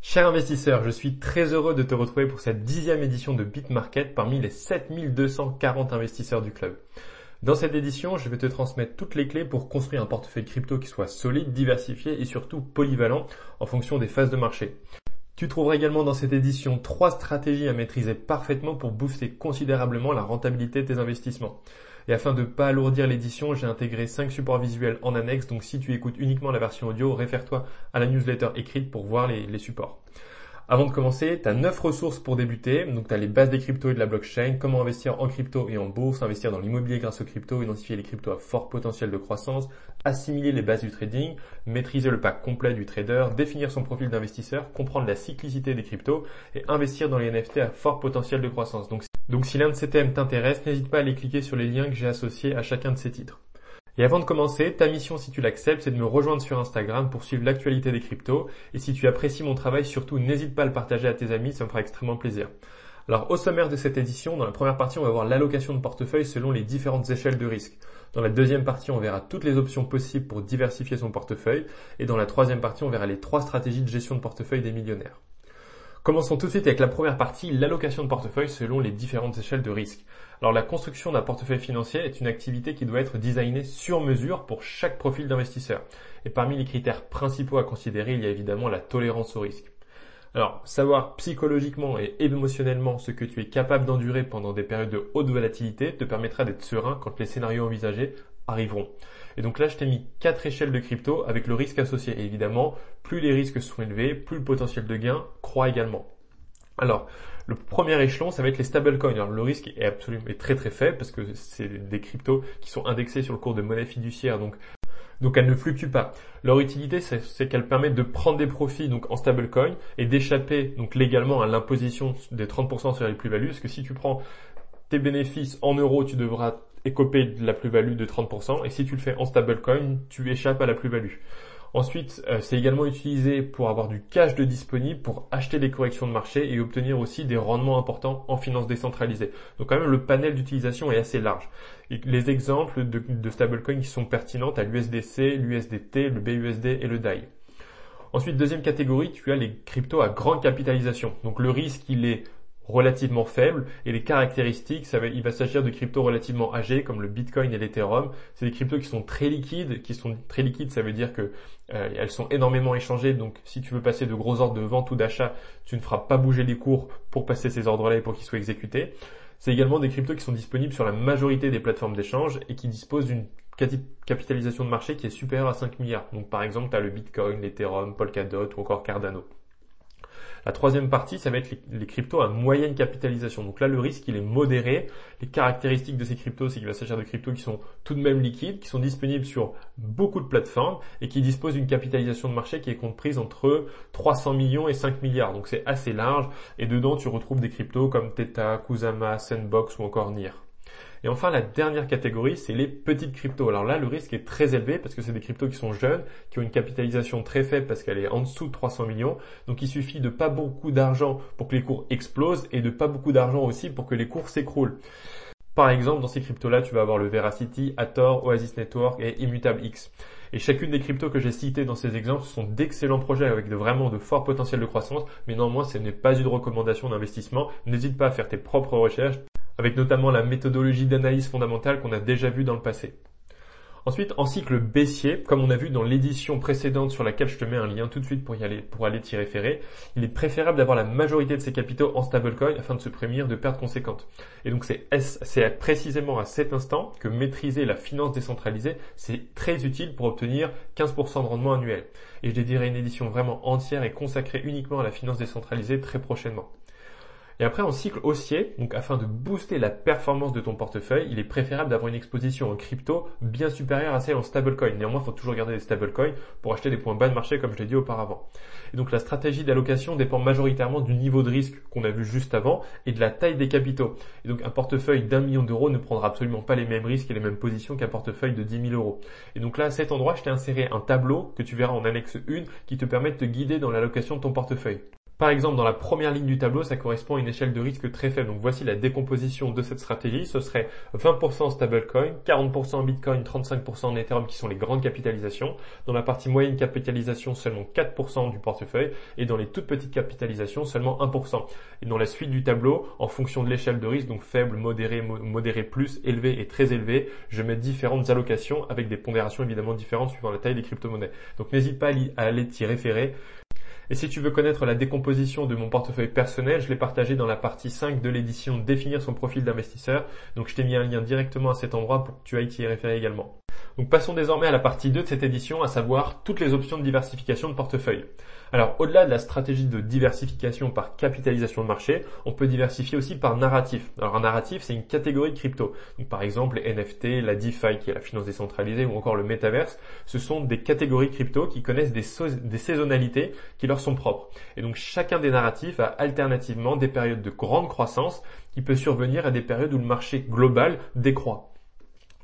Cher investisseur, je suis très heureux de te retrouver pour cette dixième édition de BitMarket parmi les 7240 investisseurs du club. Dans cette édition, je vais te transmettre toutes les clés pour construire un portefeuille crypto qui soit solide, diversifié et surtout polyvalent en fonction des phases de marché. Tu trouveras également dans cette édition trois stratégies à maîtriser parfaitement pour booster considérablement la rentabilité de tes investissements. Et afin de pas alourdir l'édition, j'ai intégré 5 supports visuels en annexe, donc si tu écoutes uniquement la version audio, réfère-toi à la newsletter écrite pour voir les, supports. Avant de commencer, tu as 9 ressources pour débuter. Donc tu as les bases des cryptos et de la blockchain, comment investir en crypto et en bourse, investir dans l'immobilier grâce aux cryptos, identifier les cryptos à fort potentiel de croissance, assimiler les bases du trading, maîtriser le pack complet du trader, définir son profil d'investisseur, comprendre la cyclicité des cryptos et investir dans les NFT à fort potentiel de croissance. Donc si l'un de ces thèmes t'intéresse, n'hésite pas à aller cliquer sur les liens que j'ai associés à chacun de ces titres. Et avant de commencer, ta mission si tu l'acceptes, c'est de me rejoindre sur Instagram pour suivre l'actualité des cryptos. Et si tu apprécies mon travail, surtout n'hésite pas à le partager à tes amis, ça me fera extrêmement plaisir. Alors au sommaire de cette édition, dans la première partie, on va voir l'allocation de portefeuille selon les différentes échelles de risque. Dans la deuxième partie, on verra toutes les options possibles pour diversifier son portefeuille. Et dans la troisième partie, on verra les trois stratégies de gestion de portefeuille des millionnaires. Commençons tout de suite avec la première partie, l'allocation de portefeuille selon les différentes échelles de risque. Alors la construction d'un portefeuille financier est une activité qui doit être designée sur mesure pour chaque profil d'investisseur. Et parmi les critères principaux à considérer, il y a évidemment la tolérance au risque. Alors, savoir psychologiquement et émotionnellement ce que tu es capable d'endurer pendant des périodes de haute volatilité te permettra d'être serein quand les scénarios envisagés arriveront. Et donc là, je t'ai mis quatre échelles de crypto avec le risque associé. Et évidemment, plus les risques sont élevés, plus le potentiel de gain croît également. Alors, le premier échelon, ça va être les stablecoins. Alors, le risque est absolument très très faible parce que c'est des cryptos qui sont indexés sur le cours de monnaie fiduciaire. Donc, donc elles ne fluctuent pas. Leur utilité, c'est qu'elles permettent de prendre des profits donc en stablecoin et d'échapper donc légalement à l'imposition des 30% sur les plus-values. Parce que si tu prends tes bénéfices en euros, tu devras écoper de la plus-value de 30%, et si tu le fais en stablecoin, tu échappes à la plus-value. Ensuite, euh, c'est également utilisé pour avoir du cash de disponible pour acheter des corrections de marché et obtenir aussi des rendements importants en finance décentralisée. Donc quand même le panel d'utilisation est assez large. les exemples de, de stablecoins qui sont pertinents à l'USDC, l'USDT, le BUSD et le DAI. Ensuite, deuxième catégorie, tu as les cryptos à grande capitalisation. Donc le risque, il est relativement faible et les caractéristiques, il va s'agir de cryptos relativement âgés comme le Bitcoin et l'Ethereum. C'est des cryptos qui sont très liquides, qui sont très liquides, ça veut dire que euh, elles sont énormément échangées. Donc si tu veux passer de gros ordres de vente ou d'achat, tu ne feras pas bouger les cours pour passer ces ordres-là et pour qu'ils soient exécutés. C'est également des cryptos qui sont disponibles sur la majorité des plateformes d'échange et qui disposent d'une capitalisation de marché qui est supérieure à 5 milliards. Donc par exemple, tu as le Bitcoin, l'Ethereum, Polkadot ou encore Cardano. La troisième partie, ça va être les, cryptos à moyenne capitalisation. Donc là, le risque, il est modéré. Les caractéristiques de ces cryptos, c'est qu'il va s'agir de cryptos qui sont tout de même liquides, qui sont disponibles sur beaucoup de plateformes et qui disposent d'une capitalisation de marché qui est comprise entre 300 millions et 5 milliards. Donc c'est assez large. Et dedans, tu retrouves des cryptos comme Theta, Kusama, Sandbox ou encore NIR. Et enfin, la dernière catégorie, c'est les petites cryptos. Alors là, le risque est très élevé parce que c'est des cryptos qui sont jeunes, qui ont une capitalisation très faible parce qu'elle est en dessous de 300 millions. Donc il suffit de pas beaucoup d'argent pour que les cours explosent et de pas beaucoup d'argent aussi pour que les cours s'écroulent. Par exemple, dans ces cryptos-là, tu vas avoir le Veracity, Hathor, Oasis Network et Immutable X. Et chacune des cryptos que j'ai citées dans ces exemples sont d'excellents projets avec vraiment de forts potentiels de croissance, mais néanmoins ce n'est pas une recommandation d'investissement. N'hésite pas à faire tes propres recherches avec notamment la méthodologie d'analyse fondamentale qu'on a déjà vue dans le passé. Ensuite, en cycle baissier, comme on a vu dans l'édition précédente sur laquelle je te mets un lien tout de suite pour y aller, pour aller t'y référer, il est préférable d'avoir la majorité de ses capitaux en stablecoin afin de se prémunir de pertes conséquentes. Et donc c'est, précisément à cet instant que maîtriser la finance décentralisée, c'est très utile pour obtenir 15% de rendement annuel. Et je dédierai une édition vraiment entière et consacrée uniquement à la finance décentralisée très prochainement. Et après, en cycle haussier, donc afin de booster la performance de ton portefeuille, il est préférable d'avoir une exposition en crypto bien supérieure à celle en stablecoin. Néanmoins, il faut toujours garder des stablecoins pour acheter des points bas de marché, comme je l'ai dit auparavant. Et donc, la stratégie d'allocation dépend majoritairement du niveau de risque qu'on a vu juste avant et de la taille des capitaux. Et donc, un portefeuille d'un million d'euros ne prendra absolument pas les mêmes risques et les mêmes positions qu'un portefeuille de 10 000 euros. Et donc là, à cet endroit, je t'ai inséré un tableau que tu verras en annexe 1 qui te permet de te guider dans l'allocation de ton portefeuille. Par exemple, dans la première ligne du tableau, ça correspond à une échelle de risque très faible. Donc voici la décomposition de cette stratégie. Ce serait 20% stablecoin, 40% en Bitcoin, 35% en Ethereum qui sont les grandes capitalisations. Dans la partie moyenne capitalisation, seulement 4% du portefeuille. Et dans les toutes petites capitalisations, seulement 1%. Et dans la suite du tableau, en fonction de l'échelle de risque, donc faible, modéré, modéré plus, élevé et très élevé, je mets différentes allocations avec des pondérations évidemment différentes suivant la taille des crypto-monnaies. Donc n'hésite pas à aller t'y référer. Et si tu veux connaître la décomposition de mon portefeuille personnel, je l'ai partagé dans la partie 5 de l'édition Définir son profil d'investisseur. Donc je t'ai mis un lien directement à cet endroit pour que tu ailles t'y référer également. Donc passons désormais à la partie 2 de cette édition, à savoir toutes les options de diversification de portefeuille. Alors au-delà de la stratégie de diversification par capitalisation de marché, on peut diversifier aussi par narratif. Alors un narratif, c'est une catégorie de crypto. Par exemple les NFT, la DeFi qui est la finance décentralisée ou encore le Metaverse, ce sont des catégories crypto qui connaissent des, des saisonnalités qui leur sont propres. Et donc chacun des narratifs a alternativement des périodes de grande croissance qui peut survenir à des périodes où le marché global décroît.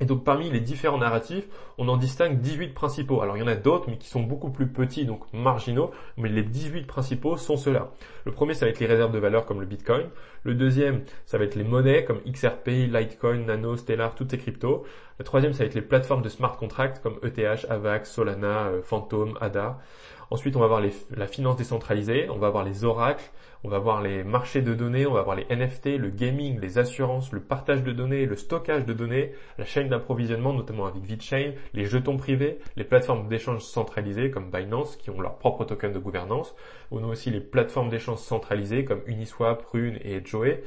Et donc parmi les différents narratifs, on en distingue 18 principaux. Alors il y en a d'autres, mais qui sont beaucoup plus petits, donc marginaux, mais les 18 principaux sont ceux-là. Le premier, ça va être les réserves de valeur comme le Bitcoin. Le deuxième, ça va être les monnaies comme XRP, Litecoin, Nano, Stellar, toutes ces cryptos. Le troisième, ça va être les plateformes de smart contracts comme ETH, AVAX, Solana, euh, Phantom, ADA. Ensuite, on va avoir la finance décentralisée, on va avoir les oracles, on va voir les marchés de données, on va voir les NFT, le gaming, les assurances, le partage de données, le stockage de données, la chaîne d'approvisionnement, notamment avec VeChain, les jetons privés, les plateformes d'échange centralisées comme Binance, qui ont leur propre token de gouvernance. On a aussi les plateformes d'échange centralisées comme Uniswap, Rune et Joey.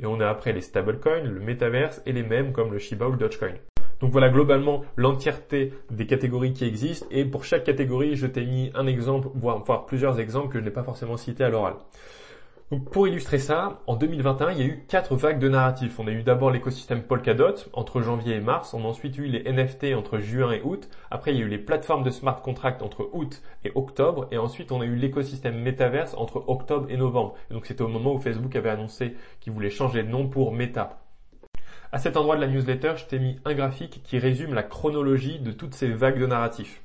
Et on a après les stablecoins, le metaverse et les mêmes comme le Shiba ou le Dogecoin. Donc voilà globalement l'entièreté des catégories qui existent et pour chaque catégorie je t'ai mis un exemple, voire, plusieurs exemples que je n'ai pas forcément cités à l'oral. Donc pour illustrer ça, en 2021, il y a eu quatre vagues de narratifs. On a eu d'abord l'écosystème Polkadot entre janvier et mars, on a ensuite eu les NFT entre juin et août, après il y a eu les plateformes de smart contract entre août et octobre, et ensuite on a eu l'écosystème Metaverse entre octobre et novembre. donc c'était au moment où Facebook avait annoncé qu'il voulait changer de nom pour Meta. À cet endroit de la newsletter, je t'ai mis un graphique qui résume la chronologie de toutes ces vagues de narratifs.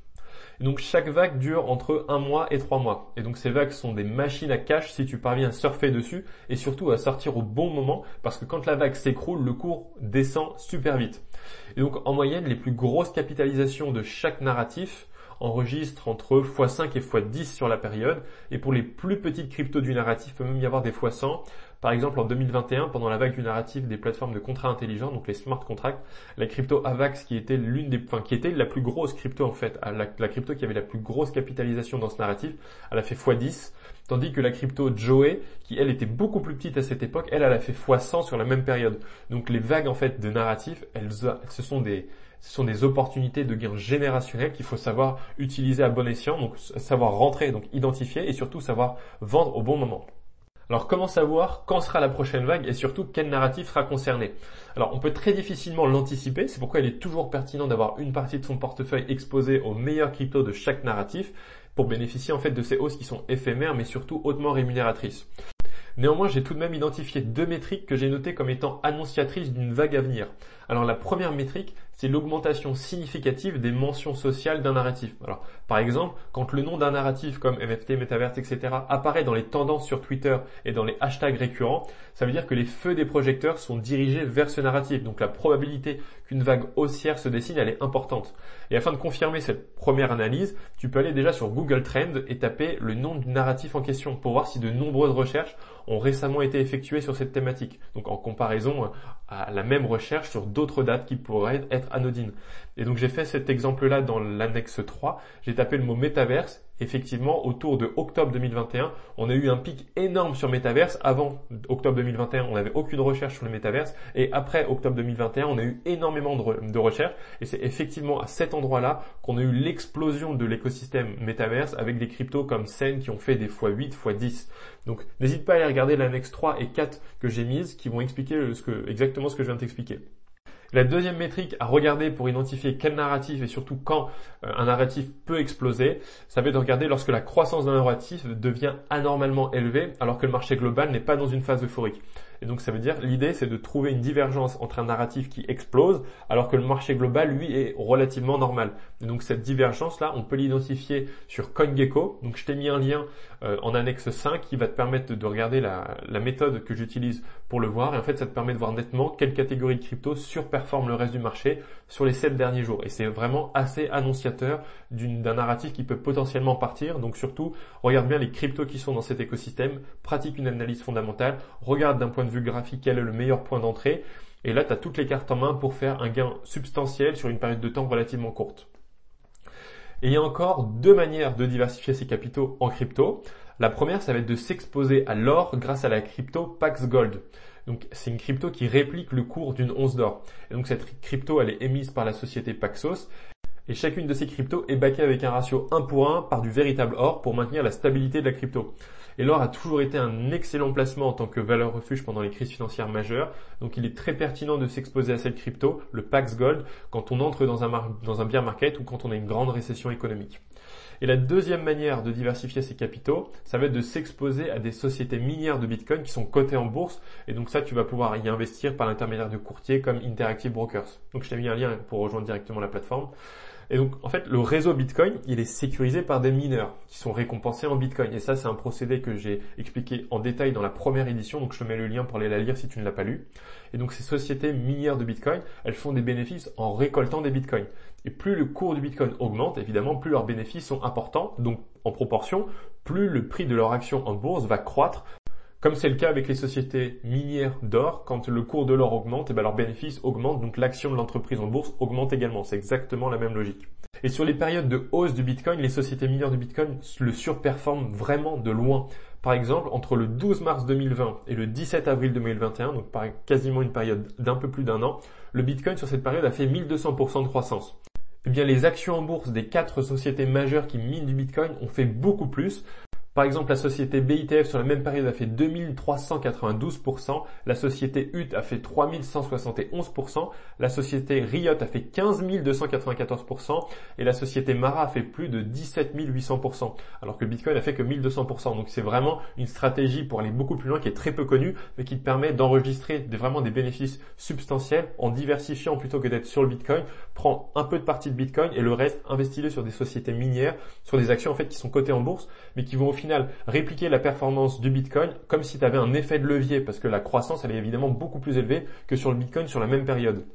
donc chaque vague dure entre un mois et trois mois. Et donc ces vagues sont des machines à cash si tu parviens à surfer dessus et surtout à sortir au bon moment parce que quand la vague s'écroule, le cours descend super vite. Et donc en moyenne, les plus grosses capitalisations de chaque narratif enregistrent entre x5 et x10 sur la période. Et pour les plus petites cryptos du narratif, il peut même y avoir des x100. Par exemple, en 2021, pendant la vague du narratif des plateformes de contrats intelligents, donc les smart contracts, la crypto AVAX qui était l'une des, enfin, qui était la plus grosse crypto en fait, la, crypto qui avait la plus grosse capitalisation dans ce narratif, elle a fait x10, tandis que la crypto Joey, qui elle était beaucoup plus petite à cette époque, elle, elle a fait x100 sur la même période. Donc les vagues en fait de narratif, elles, ce sont des, ce sont des opportunités de gains générationnels qu'il faut savoir utiliser à bon escient, donc savoir rentrer, donc identifier et surtout savoir vendre au bon moment. Alors comment savoir quand sera la prochaine vague et surtout quel narratif sera concerné? Alors on peut très difficilement l'anticiper, c'est pourquoi il est toujours pertinent d'avoir une partie de son portefeuille exposée aux meilleurs cryptos de chaque narratif pour bénéficier en fait de ces hausses qui sont éphémères mais surtout hautement rémunératrices. Néanmoins, j'ai tout de même identifié deux métriques que j'ai notées comme étant annonciatrices d'une vague à venir. Alors la première métrique, c'est l'augmentation significative des mentions sociales d'un narratif. Alors, par exemple, quand le nom d'un narratif comme NFT, Metaverse, etc. apparaît dans les tendances sur Twitter et dans les hashtags récurrents, ça veut dire que les feux des projecteurs sont dirigés vers ce narratif. Donc la probabilité qu'une vague haussière se dessine, elle est importante. Et afin de confirmer cette première analyse, tu peux aller déjà sur Google Trends et taper le nom du narratif en question pour voir si de nombreuses recherches ont récemment été effectuées sur cette thématique. Donc en comparaison à la même recherche sur d'autres dates qui pourraient être anodines. Et donc j'ai fait cet exemple-là dans l'annexe 3. J'ai tapé le mot métaverse effectivement, autour de octobre 2021, on a eu un pic énorme sur Metaverse. Avant octobre 2021, on n'avait aucune recherche sur le Metaverse. Et après octobre 2021, on a eu énormément de, recherches. Et c'est effectivement à cet endroit-là qu'on a eu l'explosion de l'écosystème Metaverse avec des cryptos comme Sen qui ont fait des x8, x10. Donc n'hésite pas à aller regarder l'annexe 3 et 4 que j'ai mise qui vont expliquer exactement ce que je viens de t'expliquer. La deuxième métrique à regarder pour identifier quel narratif et surtout quand euh, un narratif peut exploser, ça va être de regarder lorsque la croissance d'un narratif devient anormalement élevée alors que le marché global n'est pas dans une phase euphorique. Et donc ça veut dire l'idée c'est de trouver une divergence entre un narratif qui explose alors que le marché global lui est relativement normal. Et donc cette divergence là, on peut l'identifier sur CoinGecko. Donc je t'ai mis un lien euh, en annexe 5 qui va te permettre de, regarder la, la méthode que j'utilise pour le voir. Et en fait ça te permet de voir nettement quelle catégorie de crypto surperforme le reste du marché sur les 7 derniers jours. Et c'est vraiment assez annonciateur d'un narratif qui peut potentiellement partir. Donc surtout, regarde bien les cryptos qui sont dans cet écosystème, pratique une analyse fondamentale, regarde d'un point de vue graphique quel est le meilleur point d'entrée. Et là, tu as toutes les cartes en main pour faire un gain substantiel sur une période de temps relativement courte. Et il y a encore deux manières de diversifier ses capitaux en crypto. La première, ça va être de s'exposer à l'or grâce à la crypto Pax Gold. Donc c'est une crypto qui réplique le cours d'une once d'or. Et donc cette crypto, elle est émise par la société Paxos. Et chacune de ces cryptos est backée avec un ratio 1 pour 1 par du véritable or pour maintenir la stabilité de la crypto. Et l'or a toujours été un excellent placement en tant que valeur refuge pendant les crises financières majeures. Donc il est très pertinent de s'exposer à cette crypto, le Pax Gold, quand on entre dans un, dans un bear market ou quand on a une grande récession économique. Et la deuxième manière de diversifier ses capitaux, ça va être de s'exposer à des sociétés minières de Bitcoin qui sont cotées en bourse. Et donc ça, tu vas pouvoir y investir par l'intermédiaire de courtiers comme Interactive Brokers. Donc je t'ai mis un lien pour rejoindre directement la plateforme. Et donc, en fait, le réseau Bitcoin, il est sécurisé par des mineurs qui sont récompensés en Bitcoin. Et ça, c'est un procédé que j'ai expliqué en détail dans la première édition. Donc, je te mets le lien pour aller la lire si tu ne l'as pas lu. Et donc, ces sociétés minières de Bitcoin, elles font des bénéfices en récoltant des Bitcoins. Et plus le cours du Bitcoin augmente, évidemment, plus leurs bénéfices sont importants. Donc, en proportion, plus le prix de leur action en bourse va croître comme c'est le cas avec les sociétés minières d'or, quand le cours de l'or augmente, et eh ben leurs bénéfices augmentent, donc l'action de l'entreprise en bourse augmente également. C'est exactement la même logique. Et sur les périodes de hausse du Bitcoin, les sociétés minières du Bitcoin le surperforment vraiment de loin. Par exemple, entre le 12 mars 2020 et le 17 avril 2021, donc par quasiment une période d'un peu plus d'un an, le Bitcoin sur cette période a fait 1200% de croissance. Eh bien, les actions en bourse des quatre sociétés majeures qui minent du Bitcoin ont fait beaucoup plus. Par exemple, la société BITF sur la même période a fait 2392%, la société UT a fait 3171%, la société Riot a fait 15294% et la société Mara a fait plus de 17800%, alors que Bitcoin a fait que 1200%. Donc c'est vraiment une stratégie pour aller beaucoup plus loin qui est très peu connue, mais qui te permet d'enregistrer vraiment des bénéfices substantiels en diversifiant plutôt que d'être sur le Bitcoin. Prends un peu de partie de Bitcoin et le reste, investis-le sur des sociétés minières, sur des actions en fait qui sont cotées en bourse, mais qui vont au final répliquer la performance du Bitcoin comme si tu avais un effet de levier parce que la croissance elle est évidemment beaucoup plus élevée que sur le Bitcoin sur la même période.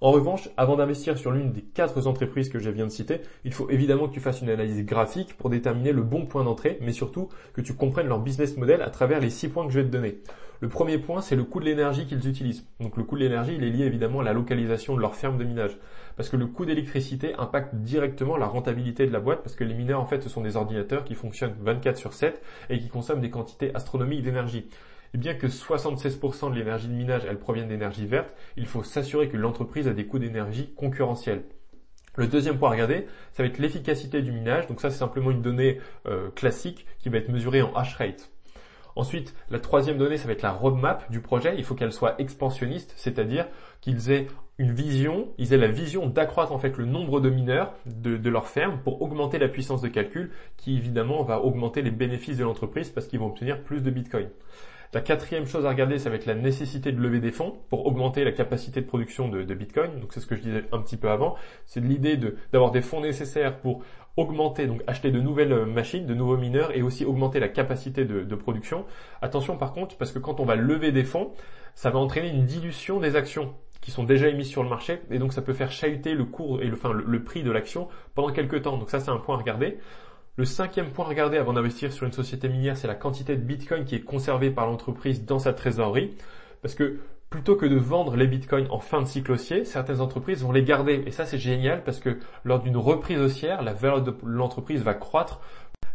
En revanche, avant d'investir sur l'une des quatre entreprises que je viens de citer, il faut évidemment que tu fasses une analyse graphique pour déterminer le bon point d'entrée, mais surtout que tu comprennes leur business model à travers les six points que je vais te donner. Le premier point, c'est le coût de l'énergie qu'ils utilisent. Donc le coût de l'énergie, il est lié évidemment à la localisation de leur ferme de minage. Parce que le coût d'électricité impacte directement la rentabilité de la boîte, parce que les mineurs, en fait, ce sont des ordinateurs qui fonctionnent 24 sur 7 et qui consomment des quantités astronomiques d'énergie. Et bien que 76% de l'énergie de minage, elle provienne d'énergie verte, il faut s'assurer que l'entreprise a des coûts d'énergie concurrentiels. Le deuxième point à regarder, ça va être l'efficacité du minage. Donc ça, c'est simplement une donnée euh, classique qui va être mesurée en hash rate. Ensuite, la troisième donnée, ça va être la roadmap du projet. Il faut qu'elle soit expansionniste, c'est-à-dire qu'ils aient une vision, ils aient la vision d'accroître en fait le nombre de mineurs de, leur ferme pour augmenter la puissance de calcul, qui évidemment va augmenter les bénéfices de l'entreprise parce qu'ils vont obtenir plus de bitcoin. La quatrième chose à regarder, ça va être la nécessité de lever des fonds pour augmenter la capacité de production de, Bitcoin. Donc c'est ce que je disais un petit peu avant. C'est l'idée d'avoir des fonds nécessaires pour augmenter, donc acheter de nouvelles euh, machines, de nouveaux mineurs et aussi augmenter la capacité de, production. Attention par contre, parce que quand on va lever des fonds, ça va entraîner une dilution des actions qui sont déjà émises sur le marché et donc ça peut faire chahuter le cours et le, enfin, le prix de l'action pendant quelques temps. Donc ça c'est un point à regarder. Le cinquième point à regarder avant d'investir sur une société minière, c'est la quantité de Bitcoin qui est conservée par l'entreprise dans sa trésorerie. Parce que plutôt que de vendre les bitcoins en fin de cycle haussier, certaines entreprises vont les garder. Et ça, c'est génial parce que lors d'une reprise haussière, la valeur de l'entreprise va croître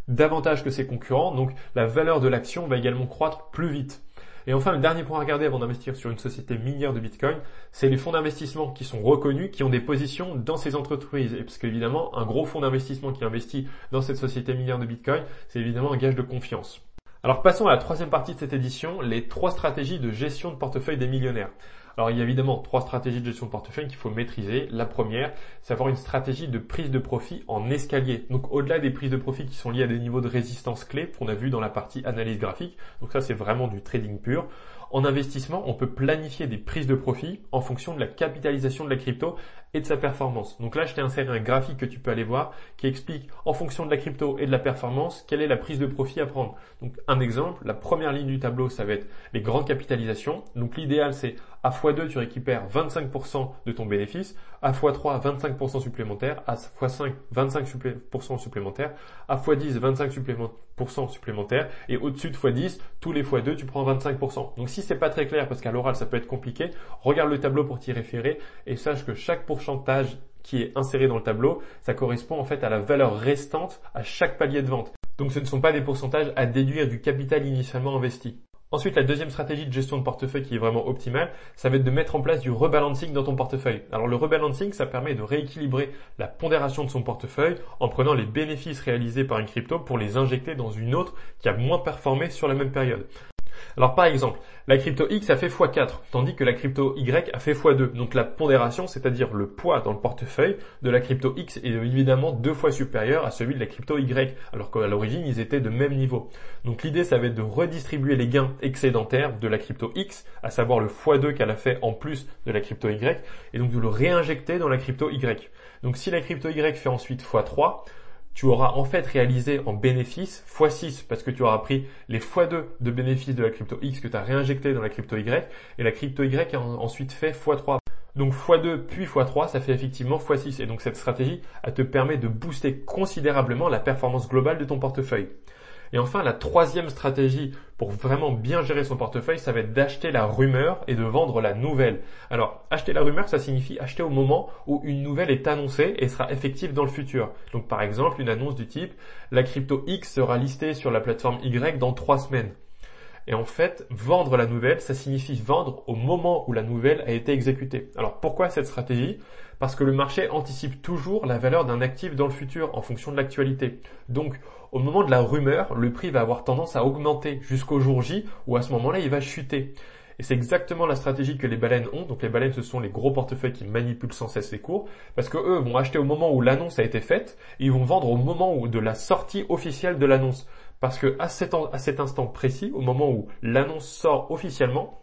davantage que ses concurrents. Donc, la valeur de l'action va également croître plus vite. Et enfin, le dernier point à regarder avant d'investir sur une société minière de Bitcoin, c'est les fonds d'investissement qui sont reconnus, qui ont des positions dans ces entreprises. Et parce qu'évidemment, un gros fonds d'investissement qui investit dans cette société minière de Bitcoin, c'est évidemment un gage de confiance. Alors passons à la troisième partie de cette édition, les trois stratégies de gestion de portefeuille des millionnaires. Alors il y a évidemment trois stratégies de gestion de portefeuille qu'il faut maîtriser. La première, c'est avoir une stratégie de prise de profit en escalier. Donc au-delà des prises de profit qui sont liées à des niveaux de résistance clés qu'on a vu dans la partie analyse graphique. Donc ça c'est vraiment du trading pur. en investissement, on peut planifier des prises de profit en fonction de la capitalisation de la crypto et de sa performance. Donc là, je t'ai inséré un graphique que tu peux aller voir qui explique en fonction de la crypto et de la performance quelle est la prise de profit à prendre. Donc un exemple, la première ligne du tableau, ça va être les grandes capitalisations. Donc l'idéal, c'est à x2, tu récupères 25% de ton bénéfice, à x3, 25% supplémentaire, à x5, 25% supplémentaire, à x10, 25% supplémentaire, et au-dessus de x10, tous les x2, tu prends 25%. Donc si c'est pas très clair, parce qu'à l'oral ça peut être compliqué, regarde le tableau pour t'y référer, et sache que chaque pourcentage qui est inséré dans le tableau, ça correspond en fait à la valeur restante à chaque palier de vente. Donc ce ne sont pas des pourcentages à déduire du capital initialement investi. Ensuite, la deuxième stratégie de gestion de portefeuille qui est vraiment optimale, ça va être de mettre en place du rebalancing dans ton portefeuille. Alors le rebalancing, ça permet de rééquilibrer la pondération de son portefeuille en prenant les bénéfices réalisés par une crypto pour les injecter dans une autre qui a moins performé sur la même période. Alors par exemple, la crypto X a fait x4, tandis que la crypto Y a fait x2. Donc la pondération, c'est-à-dire le poids dans le portefeuille de la crypto X est évidemment deux fois supérieur à celui de la crypto Y, alors qu'à l'origine ils étaient de même niveau. Donc l'idée ça va être de redistribuer les gains excédentaires de la crypto X, à savoir le x2 qu'elle a fait en plus de la crypto Y, et donc de le réinjecter dans la crypto Y. Donc si la crypto Y fait ensuite x3, tu auras en fait réalisé en bénéfice x6 parce que tu auras pris les x2 de bénéfices de la crypto X que tu as réinjecté dans la crypto Y et la crypto Y a ensuite fait x3. Donc x2 puis x3, ça fait effectivement x6 et donc cette stratégie, elle te permet de booster considérablement la performance globale de ton portefeuille. Et enfin, la troisième stratégie pour vraiment bien gérer son portefeuille, ça va être d'acheter la rumeur et de vendre la nouvelle. Alors, acheter la rumeur, ça signifie acheter au moment où une nouvelle est annoncée et sera effective dans le futur. Donc, par exemple, une annonce du type, la crypto X sera listée sur la plateforme Y dans trois semaines. Et en fait, vendre la nouvelle, ça signifie vendre au moment où la nouvelle a été exécutée. Alors pourquoi cette stratégie? Parce que le marché anticipe toujours la valeur d'un actif dans le futur en fonction de l'actualité. Donc au moment de la rumeur, le prix va avoir tendance à augmenter jusqu'au jour J où à ce moment-là il va chuter. Et c'est exactement la stratégie que les baleines ont. Donc les baleines, ce sont les gros portefeuilles qui manipulent sans cesse les cours, parce que eux vont acheter au moment où l'annonce a été faite, et ils vont vendre au moment de la sortie officielle de l'annonce. Parce que à cet, à cet instant précis, au moment où l'annonce sort officiellement,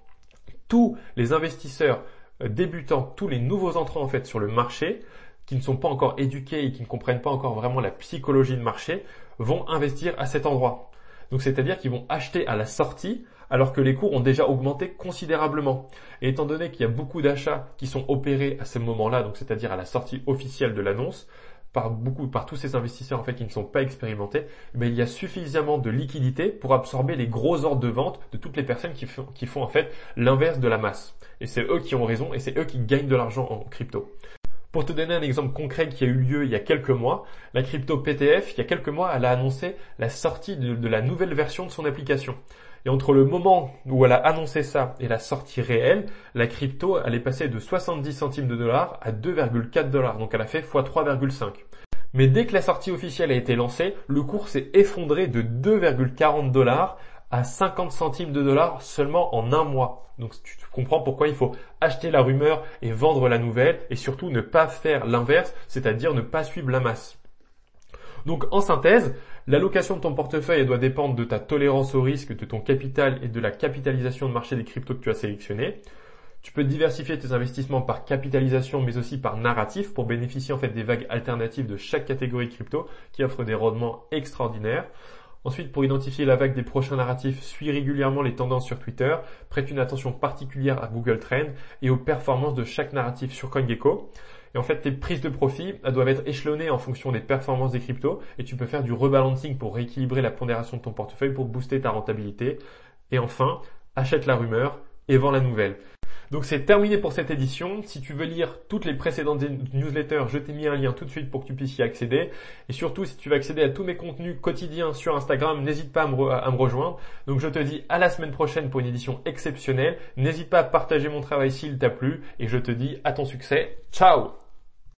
tous les investisseurs euh, débutants, tous les nouveaux entrants en fait sur le marché, qui ne sont pas encore éduqués et qui ne comprennent pas encore vraiment la psychologie de marché, vont investir à cet endroit. Donc c'est-à-dire qu'ils vont acheter à la sortie alors que les cours ont déjà augmenté considérablement. Et étant donné qu'il y a beaucoup d'achats qui sont opérés à ce moment-là, donc c'est-à-dire à la sortie officielle de l'annonce, par beaucoup, par tous ces investisseurs en fait qui ne sont pas expérimentés, mais eh il y a suffisamment de liquidité pour absorber les gros ordres de vente de toutes les personnes qui font, qui font en fait l'inverse de la masse. Et c'est eux qui ont raison et c'est eux qui gagnent de l'argent en crypto. Pour te donner un exemple concret qui a eu lieu il y a quelques mois, la crypto PTF, il y a quelques mois, elle a annoncé la sortie de, la nouvelle version de son application. Et entre le moment où elle a annoncé ça et la sortie réelle, la crypto, elle est passée de 70 centimes de dollars à 2,4 dollars. Donc elle a fait x 3,5. Mais dès que la sortie officielle a été lancée, le cours s'est effondré de 2,40 dollars à 50 centimes de dollars seulement en un mois. Donc tu comprends pourquoi il faut acheter la rumeur et vendre la nouvelle et surtout ne pas faire l'inverse, c'est-à-dire ne pas suivre la masse. Donc en synthèse, l'allocation de ton portefeuille doit dépendre de ta tolérance au risque, de ton capital et de la capitalisation de marché des cryptos que tu as sélectionné. Tu peux diversifier tes investissements par capitalisation mais aussi par narratif pour bénéficier en fait des vagues alternatives de chaque catégorie crypto qui offre des rendements extraordinaires. Ensuite, pour identifier la vague des prochains narratifs, suis régulièrement les tendances sur Twitter, prête une attention particulière à Google Trends et aux performances de chaque narratif sur CoinGecko. Et en fait, tes prises de profit, elles doivent être échelonnées en fonction des performances des cryptos et tu peux faire du rebalancing pour rééquilibrer la pondération de ton portefeuille pour booster ta rentabilité. Et enfin, achète la rumeur et vends la nouvelle. Donc c'est terminé pour cette édition. Si tu veux lire toutes les précédentes newsletters, je t'ai mis un lien tout de suite pour que tu puisses y accéder. Et surtout, si tu veux accéder à tous mes contenus quotidiens sur Instagram, n'hésite pas à me, rejoindre. Donc je te dis à la semaine prochaine pour une édition exceptionnelle. N'hésite pas à partager mon travail s'il t'a plu. Et je te dis à ton succès. Ciao